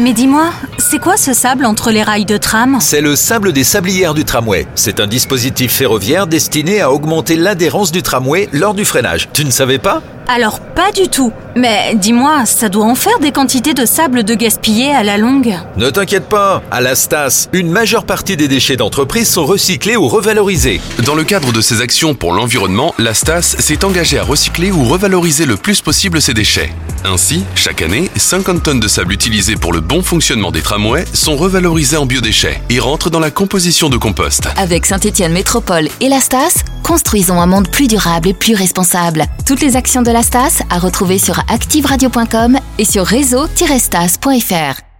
Mais dis-moi, c'est quoi ce sable entre les rails de tram C'est le sable des sablières du tramway. C'est un dispositif ferroviaire destiné à augmenter l'adhérence du tramway lors du freinage. Tu ne savais pas? Alors pas du tout. Mais dis-moi, ça doit en faire des quantités de sable de gaspillé à la longue. Ne t'inquiète pas, à la Stas, une majeure partie des déchets d'entreprise sont recyclés ou revalorisés. Dans le cadre de ses actions pour l'environnement, la STAS s'est engagée à recycler ou revaloriser le plus possible ses déchets. Ainsi, chaque année, 50 tonnes de sable utilisées pour le bon fonctionnement des tramways sont revalorisées en biodéchets et rentrent dans la composition de compost. Avec Saint-Étienne Métropole et la STAS, construisons un monde plus durable et plus responsable. Toutes les actions de la STAS à retrouver sur activeradio.com et sur réseau-stas.fr.